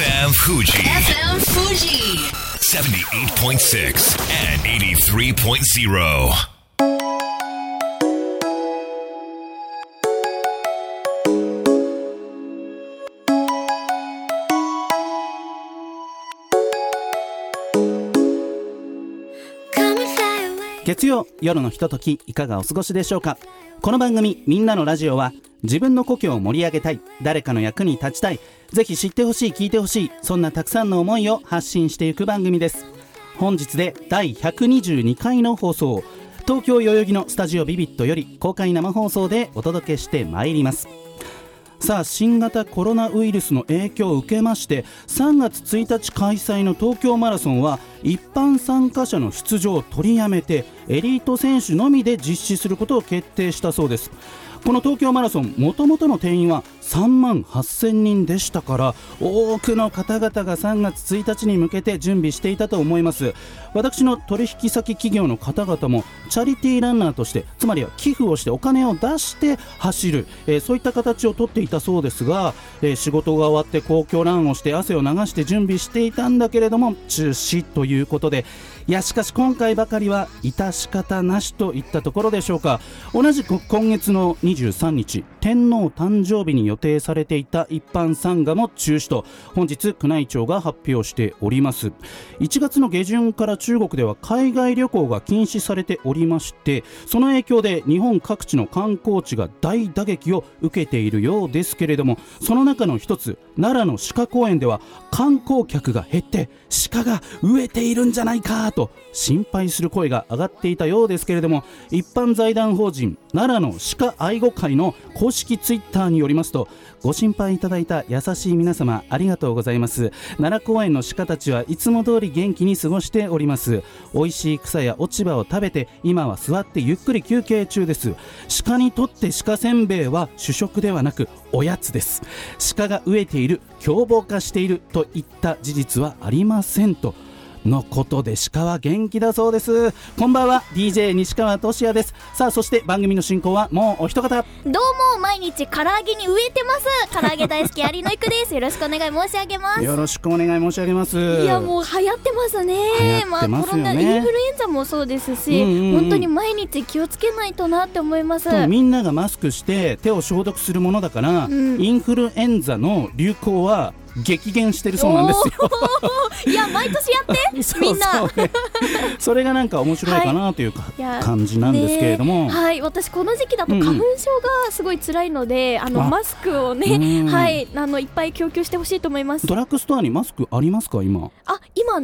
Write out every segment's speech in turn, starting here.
FM Fuji FM Fuji. 78.6 and 83.0. 月曜夜のひとときいかがお過ごしでしょうか？この番組「みんなのラジオは」自分の故郷を盛り上げたい。誰かの役に立ちたい。ぜひ知ってほしい聞いてほしい。そんなたくさんの思いを発信していく番組です。本日で第122回の放送。東京代々木のスタジオビビットより公開生放送でお届けしてまいります。さあ新型コロナウイルスの影響を受けまして3月1日開催の東京マラソンは一般参加者の出場を取りやめてエリート選手のみで実施することを決定したそうです。この東京マラソンもともとの定員は3万8000人でしたから多くの方々が3月1日に向けて準備していたと思います。私の取引先企業の方々もチャリティーランナーとしてつまりは寄付をしてお金を出して走る、えーそういった形をとっていたそうですが、えー仕事が終わって公共ランをして汗を流して準備していたんだけれども中止ということでいやしかし今回ばかりは致し方なしといったところでしょうか。同じく今月の23日天皇誕生日に予定されていた一般参賀も中止と本日宮内庁が発表しております。1月の下旬から中国では海外旅行が禁止されておりましてその影響で日本各地の観光地が大打撃を受けているようですけれどもその中の一つ奈良の鹿公園では観光客が減って鹿が飢えているんじゃないかと心配する声が上がっていたようですけれども一般財団法人奈良の鹿愛護会の公式ツイッターによりますとご心配いただいた優しい皆様ありがとうございます。奈良公園の鹿たちはいつも通り元気に過ごしております。美味しい草や落ち葉を食べて今は座ってゆっくり休憩中です。鹿にとって鹿せんべいは主食ではなくおやつです。鹿が飢えている凶暴化しているといった事実はありませんと。のことで鹿は元気だそうです。こんばんは。DJ 西川俊也です。さあそして番組の進行はもうお一方。どうも毎日唐揚げに植えてます。唐揚げ大好き有野育です。よろしくお願い申し上げます。よろしくお願い申し上げます。いやもう流行ってますね。流行ってますよね。まあコロナインフルエンザもそうですし、うんうん。うん本当に毎日気をつけないとなって思います。とみんながマスクして手を消毒するものだから、ん。インフルエンザの流行は激減してるそうなんですよ。いや毎年やって。そうみんな。そうねそれがなんか面白いかなというか、いや感じなんですけれども、ねはい。私この時期だとうん。うん花粉症がすごい辛いので、あのあ。マスクをうねん。はい。あのいっぱい供給してほしいと思います。ドラッグストアにマスクありますか今？あ今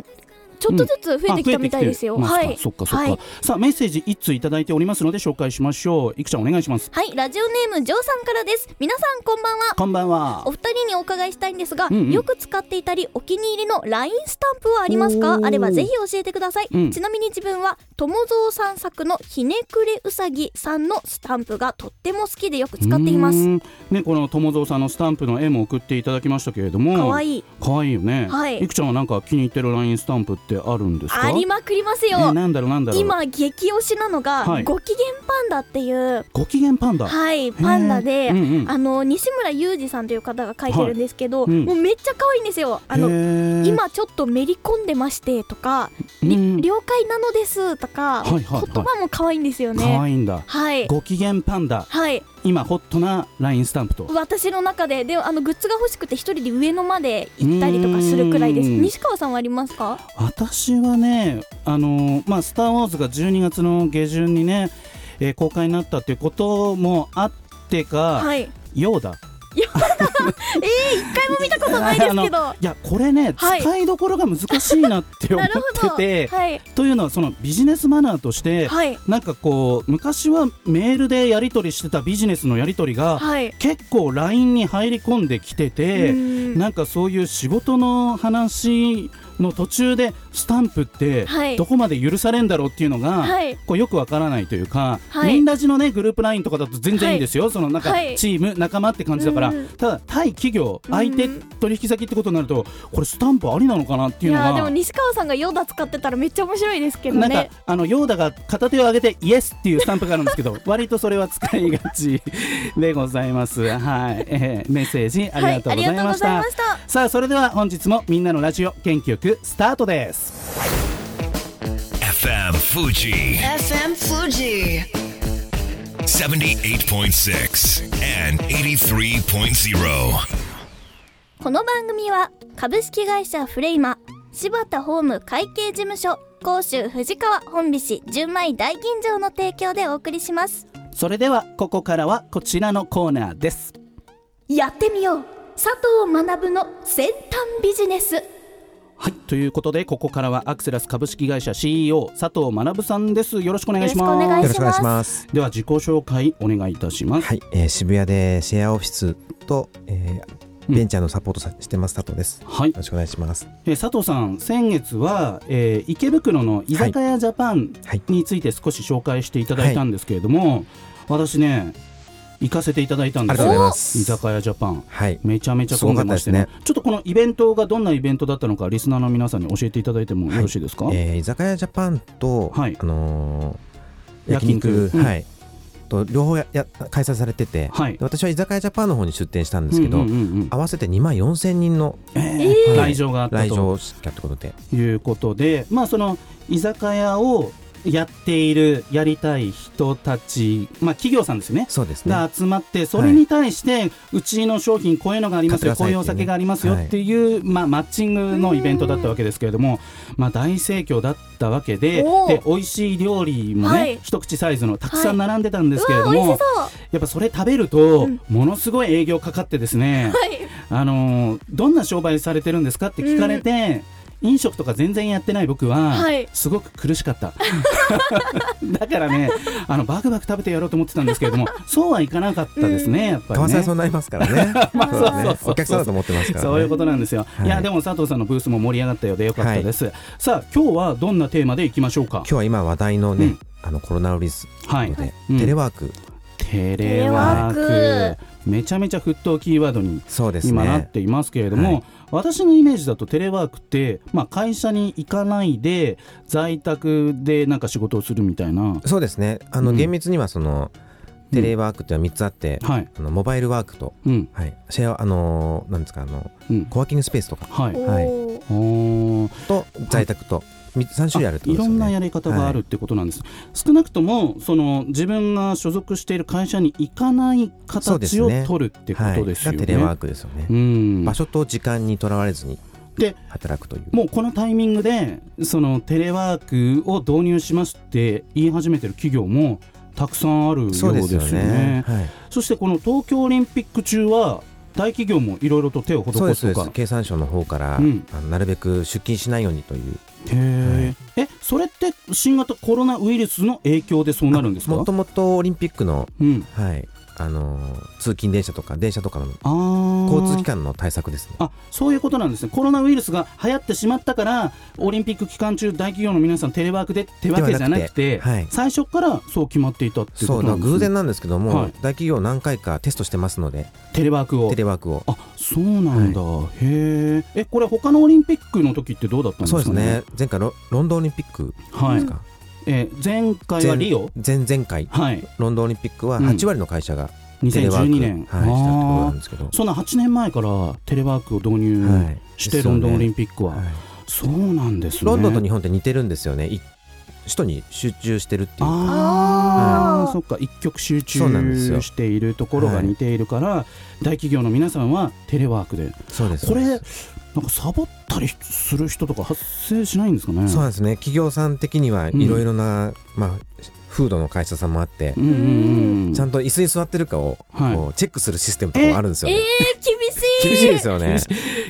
ちょっとずつ増えてきたみたいですよ、あ増えてはい。そっかそっか、はい。さあメッセージ一通いただいておりますので紹介しましょう。いくちゃんお願いします。はい、ラジオネームジョーさんからです。皆さんこんばんは。こんばんは。お二人にお伺いしたいんですが、うんうん。よく使っていたりお気に入りの LINE スタンプはありますか？あればぜひ教えてください、うん。ちなみに自分は友蔵さん作のひねくれうさぎさんのスタンプがとっても好きでよく使っています。ねこの友蔵さんのスタンプの絵も送っていただきましたけれどもかわい。いかわいいよね、はい。いくちゃんはなんか気に入ってるラインスタンプってあるんですか？ありまくりますえよ、なんだろうなんだろう。今激推しなのが、はい。ご機嫌パンダっていう。ご機嫌パンダ？はいパンダで、うんうん。あの西村裕二さんという方が書いてるんですけど、はいうん。もうめっちゃ可愛いんですよ。あのへー。今ちょっとめり込んでましてとか、りうん了解なのですとか、はいはいはい。言葉も可愛いんですよかね。わいいんだ。はい。ご機嫌パンダ。はい今ホットなラインスタンプと。私の中でであのグッズが欲しくて一人で上野まで行ったりとかするくらいです。うん。西川さんはありますか？私はねあのーまあ「スター・ウォーズ」が12月の下旬にね、えー公開になったっていうこともあってか、はい。ヨーダえー、一回も見たことないですけど。いやこれね、はい。使いどころが難しいなって思ってて、はい。というのはそのビジネスマナーとして、はい。なんかこう昔はメールでやり取りしてたビジネスのやり取りが、はい。結構 LINE に入り込んできてて、うん。なんかそういう仕事の話の途中でスタンプってはい。どこまで許されんだろうっていうのが、はい。こうよくわからないというか、はい。みんなじのねグループラインとかだと全然いいですよ、そのなんかはい。チーム仲間って感じだから、うんただ対企業相手うん取引先ってことになるとこれスタンプありなのかなっていうのがいやーでも西川さんがヨダ使ってたらめっちゃ面白いですけどなんかねあのヨーダが片手を上げてイエスっていうスタンプがあるんですけど 割とそれは使いがちでございます。はい、えーメッセージありがとうございました,、はいありがとうございました。さあそれでは本日もみんなのラジオ元気よくスタートです。FM Fuji FM Fuji 78.6 and 83.0. この番組は株式会社フレイマ柴田ホーム会計事務所甲州藤川本菱純米大吟醸の提供でお送りします。それではここからはこちらのコーナーです。やってみよう。佐藤学の先端ビジネスはいということでここからはアクセラス株式会社 CEO 佐藤学さんですよろしくお願いしますよろしくお願いします。では自己紹介お願いいたしますはい、えー渋谷でシェアオフィスと、えーうんベンチャーのサポートさしてます佐藤です。よはい、ろしくお願いします。えー佐藤さん先月は、えー池袋の居酒屋ジャパンはい。について少し紹介していただいたんですけれども、私ね行かせていただいたんです居酒屋ジャパン。はい。めちゃめちゃ混んでましてね。すごかったちょっとこのイベントがどんなイベントだったのかリスナーの皆さんに教えていただいてもよろしいですか、えー居酒屋ジャパンと、はい。あのー焼焼肉、肉うん。はい。と両方やや開催されてて、はい。で私は居酒屋ジャパンの方に出店したんですけど、うんうんうんうん。合わせて2万4千人のええー。はい。来場があったと。来場者ってことで、いうことでまあその居酒屋をやっているやりたい人たち、まあ、企業さんですよね。そうですね。が集まってそれに対してうちの商品こういうのがありますよ、こういうお酒がありますよっていう、まあ、マッチングのイベントだったわけですけれども、まあ、大盛況だったわけでで美味しい料理もね、はい。一口サイズのたくさん並んでたんですけれども、やっぱそれ食べると、うん。ものすごい営業かかってですね、あのーどんな商売されてるんですかって聞かれて、飲食とか全然やってない僕は、はい。すごく苦しかった。だからねあのバクバク食べてやろうと思ってたんですけれどもそうはいかなかったですね、やっぱりね。為替はそうなりますからね。まあそうそうそうそうお客さんだと思ってますからね。そういうことなんですよ、はい。い、やでも佐藤さんのブースも盛り上がったようでよかったです、さあ今日はどんなテーマでいきましょうか？今日は今話題のね、うん。あのコロナウイルスはい。ので、うん。テレワーク、テレワーク。めちゃめちゃ沸騰キーワードにそうです今なっね。ていますけれども、はい。私のイメージだとテレワークって、まあ、会社に行かないで在宅でなんか仕事をするみたいな、そうですね。あの、うん。厳密にはそのテレワークっていうのは3つあって、はい。あのモバイルワークと、うん。はい、シェアあのなんですかあのうん。コワーキングスペースとか。はい。おはい。と在宅と3種類あるってことい。ろんなやり方があるってことなんです、少なくともその自分が所属している会社に行かない形をね取るってことですよね。はい、がテレワークですよね。うん場所と時間にとらわれずにで働くという。もうこのタイミングでそのテレワークを導入しますって言い始めてる企業もたくさんあるようですよですよねね。はい、そしてこの東京オリンピック中は大企業もいろいろと手を施そうですそうです。すとか。経産省の方から、うん。あのなるべく出勤しないようにという。へー。えそれって新型コロナウイルスの影響でそうなるんですか？もともとオリンピックの、うん、はいあのー通勤電車とか電車とかの交通機関の対策ですね。あそういうことなんですね、コロナウイルスが流行ってしまったから、オリンピック期間中、大企業の皆さん、テレワークでってわけじゃなくて、ではい。最初からそう決まっていたっていうことなんです、ね、偶然なんですけども、はい。大企業何回かテストしてますのでテレワークを。テレワークを。あそうなんだ、へええこれ他のオリンピックの時ってどうだったんですかね？そうですね。前回ロロンドンオリンピックはいですか、えー前回はリオ？前前々回。はい。ロンドンオリンピックはうん。8割の会社がテレワーク、2012年、はい、したってことなあんですけど、ーそんな8年前からテレワークを導入はい、して、ロンドンオリンピピックは、はい。そうなんですね。ロンドンと日本って似てるんですよね。い首都に集中してるっていう。かああ、あーそっか。一極集中しているところが似ているから、大企業の皆さんはテレワークで。そうです。これなんかサボったりする人とか発生しないんですかね？そうですね。企業さん的にはうん。いろいろな、まあフードの会社さんもあって、うんうんうんちゃんと椅子に座ってるかを、はい。こうチェックするシステムとかもあるんですよえーね、厳しい。厳しいですよね。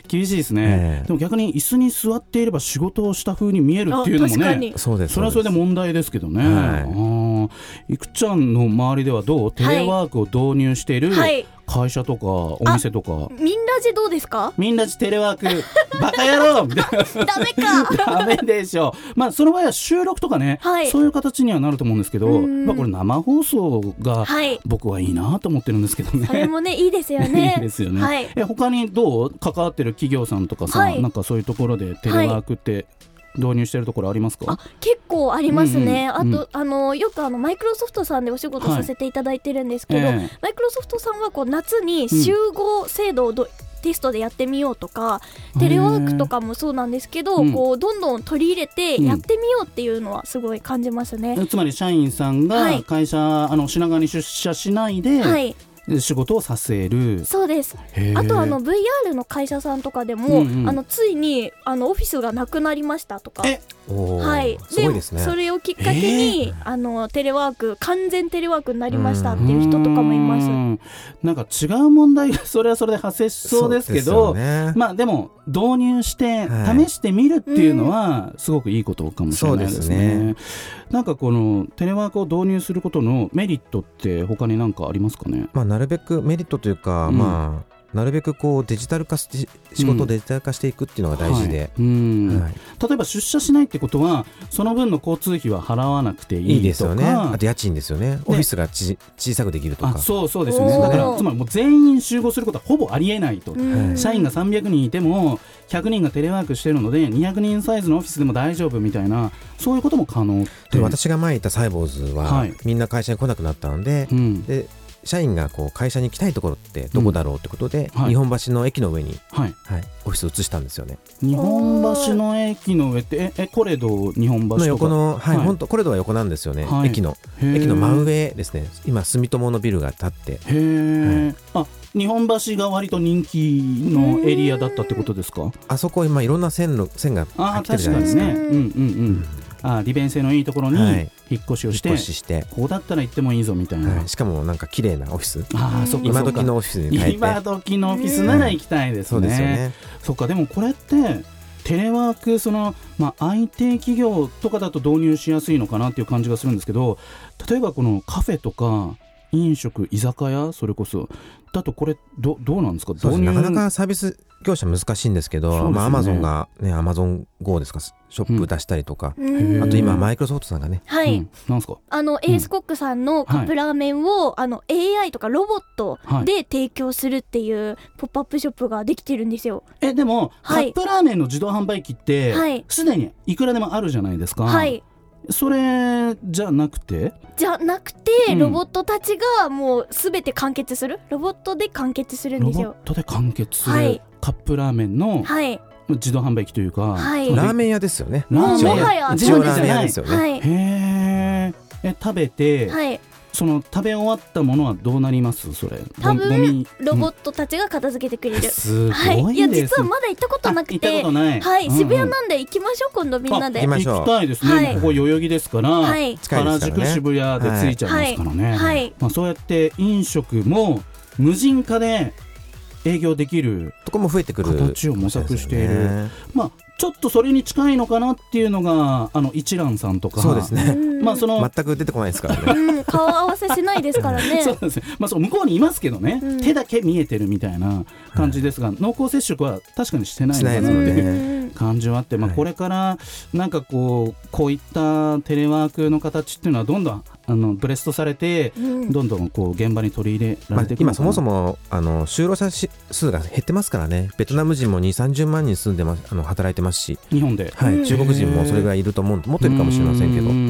厳しい。ですね、ええ。でも逆に椅子に座っていれば仕事をした風に見えるっていうのもねそうですそれはそれでも問題ですけどね、はい。いくちゃんの周りではどう？テレワークを導入しているはい会社とかお店とか。みんなじどうですか？みんなテレワーク。バカ野郎！みたいなダメか。ダメでしょ。う。まあその場合は収録とかね、はい。そういう形にはなると思うんですけど、うん。まあこれ生放送がはい。僕はいいなと思ってるんですけどね。それもねいいですよね。いいですよね。はい。え他にどう？関わってる企業さんとかさ、はい。なんかそういうところでテレワークって導入してるところありますか？あ結構ありますね、うんうんあとあのよくあのマイクロソフトさんでお仕事させていただいてるんですけど、ええ。マイクロソフトさんはこう夏に集合制度をど、テストでやってみようとかテレワークとかもそうなんですけど、うん。こうどんどん取り入れてうんやってみようっていうのはすごい感じますね。つまり社員さんがはい。会社、あの品川に出社しないで、はい、仕事をさせる。そうです。あとあの VR の会社さんとかでも、うんうん。あのついにあのオフィスがなくなりましたとか。はい、すごいですね。それをきっかけに、あのテレワーク完全テレワークになりましたっていう人とかもいます。う。んなんか違う問題がそれはそれで発生しそうですけどね。まあでも導入してはい。試してみるっていうのはすごくいいことかもしれないですね。そうですねなんかこのテレワークを導入することのメリットって他に何かありますかね？まあ、なるべくメリットというか、うん。まあなるべくこうデジタル化して仕事をデジタル化していくっていうのが大事で、はい。うん。はい。例えば出社しないってことはその分の交通費は払わなくていいとか。いいですよね。あと家賃ですよね。オフィスがち小さくできるとか。あそうそうですよね。だからつまりもう全員集合することはほぼありえないと。うん社員が300人いても100人がテレワークしてるので200人サイズのオフィスでも大丈夫みたいなそういうことも可能で私が前いたサイボーズは、はい。みんな会社に来なくなったので,、うん。で社員がこう会社に来たいところってどこだろうってことで、はい。日本橋の駅の上に、はい、はい、オフィスを移したんですよね。日本橋の駅の上ってええコレド日本橋の横の、はいはい。本当コレドは横なんですよね、はい。駅の駅の真上ですね。今住友のビルが建って。へえ、あ日本橋が割と人気のエリアだったってことですか？あそこ今いろんな線路線が入ってるじゃないですか。ね。うんうん。うんあ利便性のいいところにはい。引っ越しをして、引っ越しして、ここだったら行ってもいいぞみたいな、はい、しかもなんか綺麗なオフィス。ああそっか今時のオフィスに変えて。今時のオフィスなら行きたいですね。そうですよね。そっかでもこれってテレワークその、まあ、IT 企業とかだと導入しやすいのかなっていう感じがするんですけど例えばこのカフェとか飲食居酒屋それこそ。だとこれどどうなんですか？そうです。導入なかなかサービス業者難しいんですけどね。まあアマゾンがねアマゾン GO ですかショップ出したりとか、うん。あと今マイクロソフトさんがね。はい、うん、なんですか？あのエースコックさんのカップラーメンを、あの AI とかロボットで提供するっていうポップアップショップができてるんですよ。えでも、はい。カップラーメンの自動販売機ってはい。すで、にいくらでもあるじゃないですか、はいそれじゃなくて？じゃなくて、うん。ロボットたちがもうすべて完結する？ロボットで完結するんロですよ。ボットで完結するはい。カップラーメンのはい。自動販売機というか、はい。ラーメン屋ですよね。ラーメン屋。もうもはや自一応ラーメン分でじゃない屋ですよね、はい。へー。え食べて、はいその食べ終わったものはどうなります？それ。多分ミロボットたちが片付けてくれる。すはい、ごい。いや実はまだ行ったことなくあ行ったこてとない。はい、うんうん。渋谷なんで行きましょう今度みんなで。行きたいですね、はい。ここ代々木ですから、はい。原宿渋谷でついちゃいますからね、はい。まあ、そうやって飲食も無人化で営業できるとこも増えてくる形を模索している。ね。まあちょっとそれに近いのかなっていうのがあの一蘭さんとか。そうですね。うん。まあその、全く出てこないですからね。うん、顔合わせしないですからね。そうですね、まあ、そう向こうにいますけどね、うん。手だけ見えてるみたいな感じですが、濃厚接触は確かにしてないのかなってい感じはあって、まあ、はい。これからなんかこうこういったテレワークの形っていうのはどんどんあのブレストされてうん。どんどんこう現場に取り入れらまあれていくのかな、今そもそもあの就労者数が減ってますからね。ベトナム人も2 3 0万人住んでますあの働いてますし、日本で。はい。うん。中国人もそれぐらいいると思うもっといるかもしれませんけど。うう、んう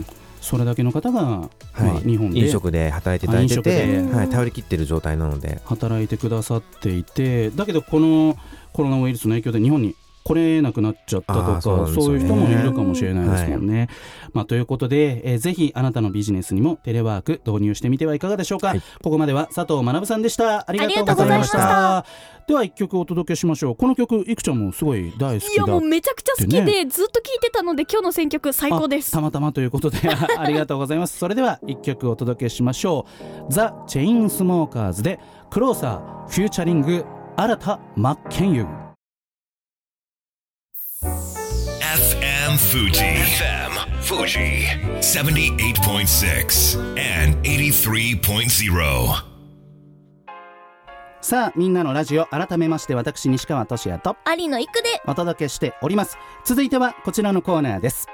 んそれだけの方が、まあ、はい、日本で。飲食で働いていただいてて、うんはい、頼り切ってる状態なので。働いてくださっていてだけどこのコロナウイルスの影響で日本に来れなくなっちゃったとかそうね。そういう人もいるかもしれないですもんね。まあ、ということで、えーぜひあなたのビジネスにもテレワーク導入してみてはいかがでしょうか、はい。ここまでは佐藤学さんでした。ありがとうございました。では一曲お届けしましょう。この曲いくちゃんもすごい大好きだいやもうめちゃくちゃ好きでずっと聴いてたので今日の選曲最高です。あたまたまということで。ありがとうございます。それでは一曲お届けしましょう。ザ・チェインスモーカーズでクローサーフューチャリング新田真剣佑 FM Fuji. FM Fuji. 78.6 and 83.0. さあみんなのラジオ改めまして私西川俊也と有野育でお届けしております続いてはこちらのコーナーです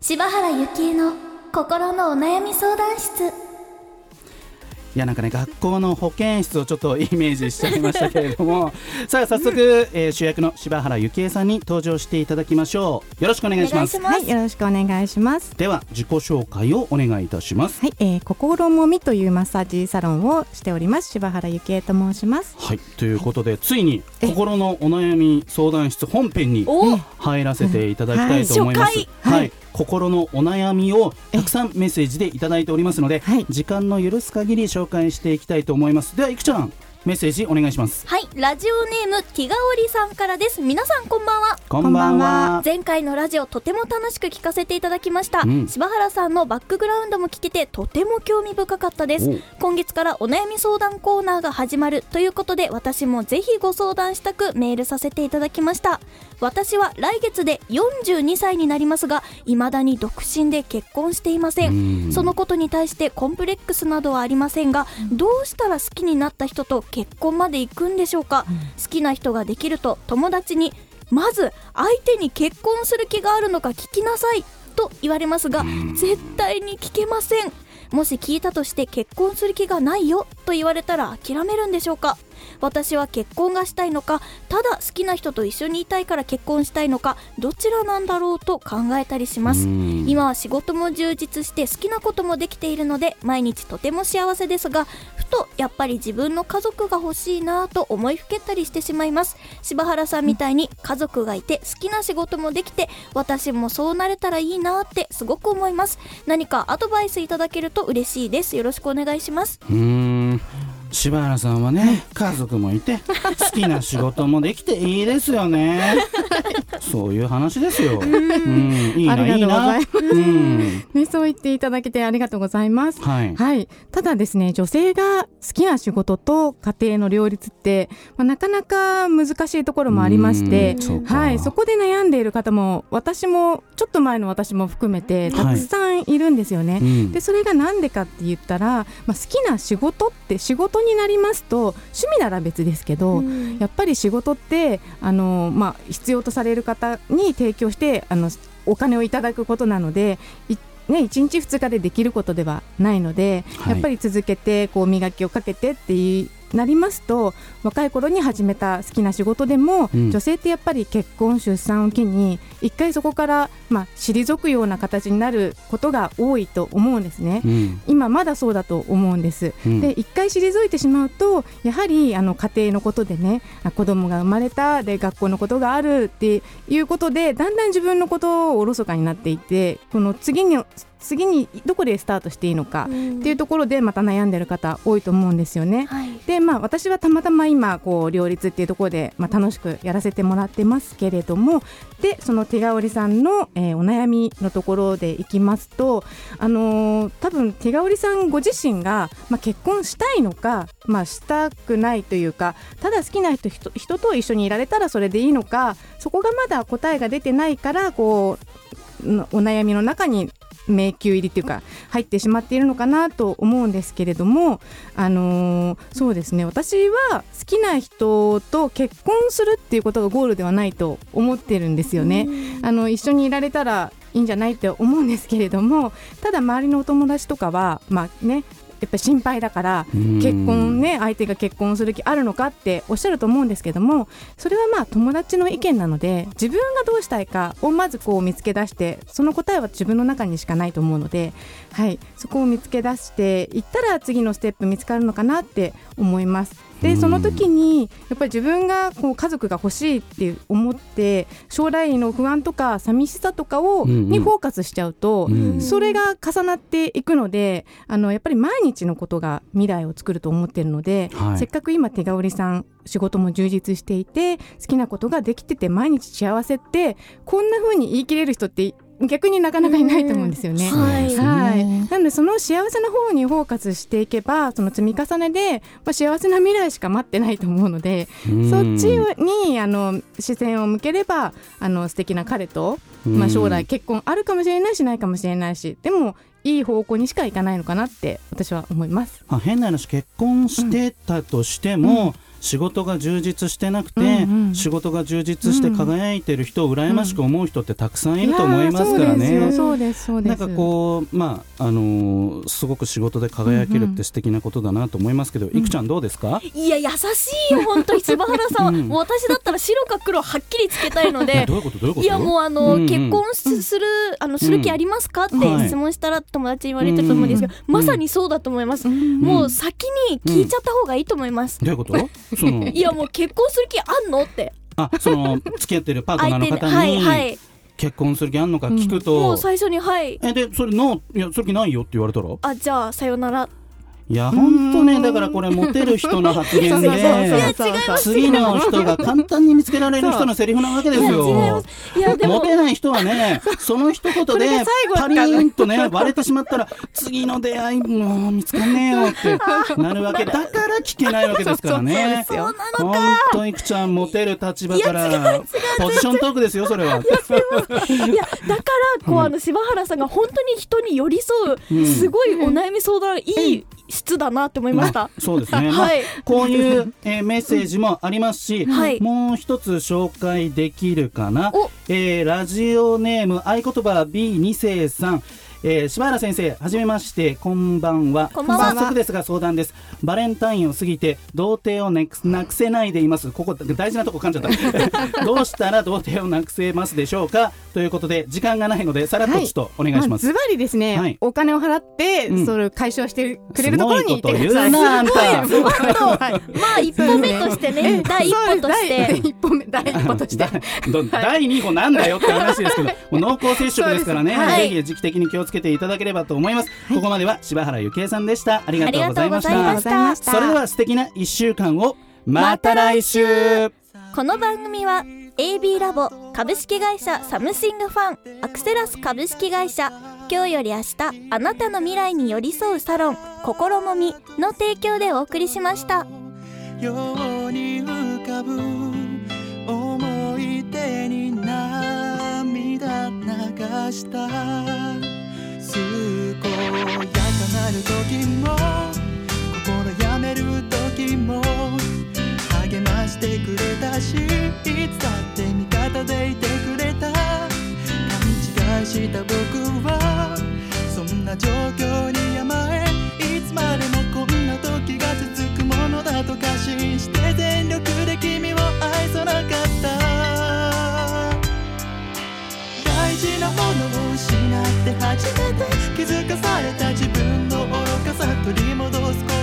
柴原幸恵の心のお悩み相談室いやなんかね学校の保健室をちょっとイメージしちゃいましたけれども。さあ早速、えー主役の柴原幸恵さんに登場していただきましょう。よろしくお願いします。はい、よろしくお願いします。では自己紹介をお願いいたします。はい、えー、心もみというマッサージサロンをしております柴原幸恵と申します。はいということでついに心のお悩み相談室本編にお。入らせていただきたいと思います、初回。はい心のお悩みをたくさんメッセージでいただいておりますので、はい。時間の許す限り紹介していきたいと思います。ではいくちゃんメッセージお願いします。はいラジオネームティガオリさんからです。皆さんこんばんは。こんばんは。前回のラジオとても楽しく聞かせていただきました、うん。柴原さんのバックグラウンドも聞けてとても興味深かったです。お今月からお悩み相談コーナーが始まる。ということで私もぜひご相談したくメールさせていただきました。私は来月で42歳になりますが未だに独身で結婚していませうんん。そのことに対してコンプレックスなどはありませんがどうしたら好きになった人と結婚まで行くんでしょうか？好きな人ができると友達にまず相手に結婚する気があるのか聞きなさいと言われますが絶対に聞けません。もし聞いたとして結婚する気がないよと言われたら諦めるんでしょうか？私は結婚がしたいのかただ好きな人と一緒にいたいから結婚したいのかどちらなんだろうと考えたりします。うん。今は仕事も充実して好きなこともできているので毎日とても幸せですがふとやっぱり自分の家族が欲しいなぁと思いふけったりしてしまいます。柴原さんみたいに家族がいて好きな仕事もできて私もそうなれたらいいなぁってすごく思います。何かアドバイスいただけると嬉しいです。よろしくお願いします。うーん柴原さんはね家族もいて好きな仕事もできていいですよね。そういう話ですよ。うん。いいありがとういます。うん。ね、そう言っていただけてありがとうございます。はい。はい、ただですね女性が好きな仕事と家庭の両立って、まあ、なかなか難しいところもありましてはい、そこで悩んでいる方も私もちょっと前の私も含めてたくさんいるんですよね。うん。でそれが何でかって言ったら、まあ、好きな仕事って仕事になりますと趣味なら別ですけど、やっぱり仕事ってあの、まあ、必要とされる方に提供してあのお金をいただくことなので。いね、1日2日でできることではないので、はいやっぱり続けてこう磨きをかけてっていうなりますと若い頃に始めた好きな仕事でも、うん女性ってやっぱり結婚出産を機に一回そこから、まあ、退くような形になることが多いと思うんですね。うん今まだそうだと思うんです。うんで一回退いてしまうとやはりあの家庭のことでねあ子供が生まれたで学校のことがあるっていうことでだんだん自分のことをおろそかになっていてこの次に次にどこでスタートしていいのかっていうところでまた悩んでる方多いと思うんですよね。はいでまあ私はたまたま今こう両立っていうところで、まあ、楽しくやらせてもらってますけれどもでその手香織さんの、えーお悩みのところでいきますとあのー多分手香織さんご自身が、まあ、結婚したいのか、まあ、したくないというかただ好きな人人人と一緒にいられたらそれでいいのかそこがまだ答えが出てないからこうのお悩みの中に迷宮入りっていうか入ってしまっているのかなと思うんですけれども、あのーそうですね私は好きな人と結婚するっていうことがゴールではないと思ってるんですよね。あの一緒にいられたらいいんじゃないって思うんですけれどもただ周りのお友達とかはまあねやっぱり心配だからうん結婚ね相手が結婚する気あるのかっておっしゃると思うんですけどもそれはまあ友達の意見なので自分がどうしたいかをまずこう見つけ出してその答えは自分の中にしかないと思うので、はい、そこを見つけ出していったら次のステップ見つかるのかなって思います。うん。でその時にやっぱり自分がこう家族が欲しいって思って将来の不安とか寂しさとかを、にフォーカスしちゃうと、うんそれが重なっていくのであのやっぱり毎日のことが未来を作ると思ってるので、はい。せっかく今手香織さん仕事も充実していて好きなことができてて毎日幸せってこんな風に言い切れる人って逆になかなかいないと思うんですよね。はい。はい、なのでその幸せな方にフォーカスしていけばその積み重ねで、まあ、幸せな未来しか待ってないと思うのでうん。そっちにあの視線を向ければあの素敵な彼と、まあ、将来結婚あるかもしれないしないかもしれないしでもいい方向にしかいかないのかなって私は思います。まあ、変な話結婚してたとしても、仕事が充実してなくて、うんうん。仕事が充実して輝いてる人を羨ましく思う人ってたくさんいると思いますからね。そうですよ。そうですそうです。なんかこうまああのーすごく仕事で輝けるって素敵なことだなと思いますけど、いくちゃんどうですか？いや優しいよ本当に。柴原さん。は、うん。私だったら白か黒はっきりつけたいので どういうこと？どういうこと？いやもうあの、うんうん。結婚すするあのする気ありますか？ってはい。質問したら友達に言われてると思うんですけど、まさにそうだと思います、もう先に聞いちゃった方がいいと思います、どういうこと？そのいやもう結婚する気あんのって。あその付き合ってるパートナーの方に はいはにい。結婚する気あんのか聞くと、もう最初にはい。えでそれノーいやする気ないよって言われたら？あじゃあさよならいや本当ねだからこれモテる人の発言で次の人が簡単に見つけられる人のセリフなわけですよ。モテない人はね その一言でパリーンとね割れてしまったら次の出会いもう見つかんねえよってなるわけ。だから聞けないわけですからね。本当いくちゃんモテる立場からポジショントークですよそれは。いやだからこう、あの柴原さんが本当に人に寄り添う、うん。すごいお悩み相談いい質だなって思いました。あ。そうですね、まあはい。こういう、えーメッセージもありますし、はい。もう一つ紹介できるかな。お、えーラジオネーム合言葉 B2 世さんえー、柴原先生はじめまして。こんばんは。こんばんは。早速ですが相談です。バレンタインを過ぎて童貞をなくなくせないでいます。ここ大事なとこ噛んじゃった。どうしたら童貞をなくせますでしょうか？ということで時間がないのでさらっとちょっとお願いします、ズバリですね、はい。お金を払って、うん。それを解消してくれるところに行ってください。すごいこと言うなあんた。すごいはいまあ一歩目としてね第一歩として。一歩目第一歩として。第2歩なんだよって話ですけど、もう濃厚接触ですからね、ぜひ時期的に気をつけていただければと思います。ここまでは柴原幸恵さんでした。ありがとうございま。したそれでは素敵な1週間を、また来週この番組は AB ラボ株式会社サムシングファンアクセラス株式会社今日より明日あなたの未来に寄り添うサロン心もみの提供でお送りしましたように浮かぶ思い出に涙流した健やかなる時も心やめる時も励ましてくれたしいつだって味方でいてくれた。勘違いした僕はそんな状況にて弾て気づかされた自分の愚かさ取り戻す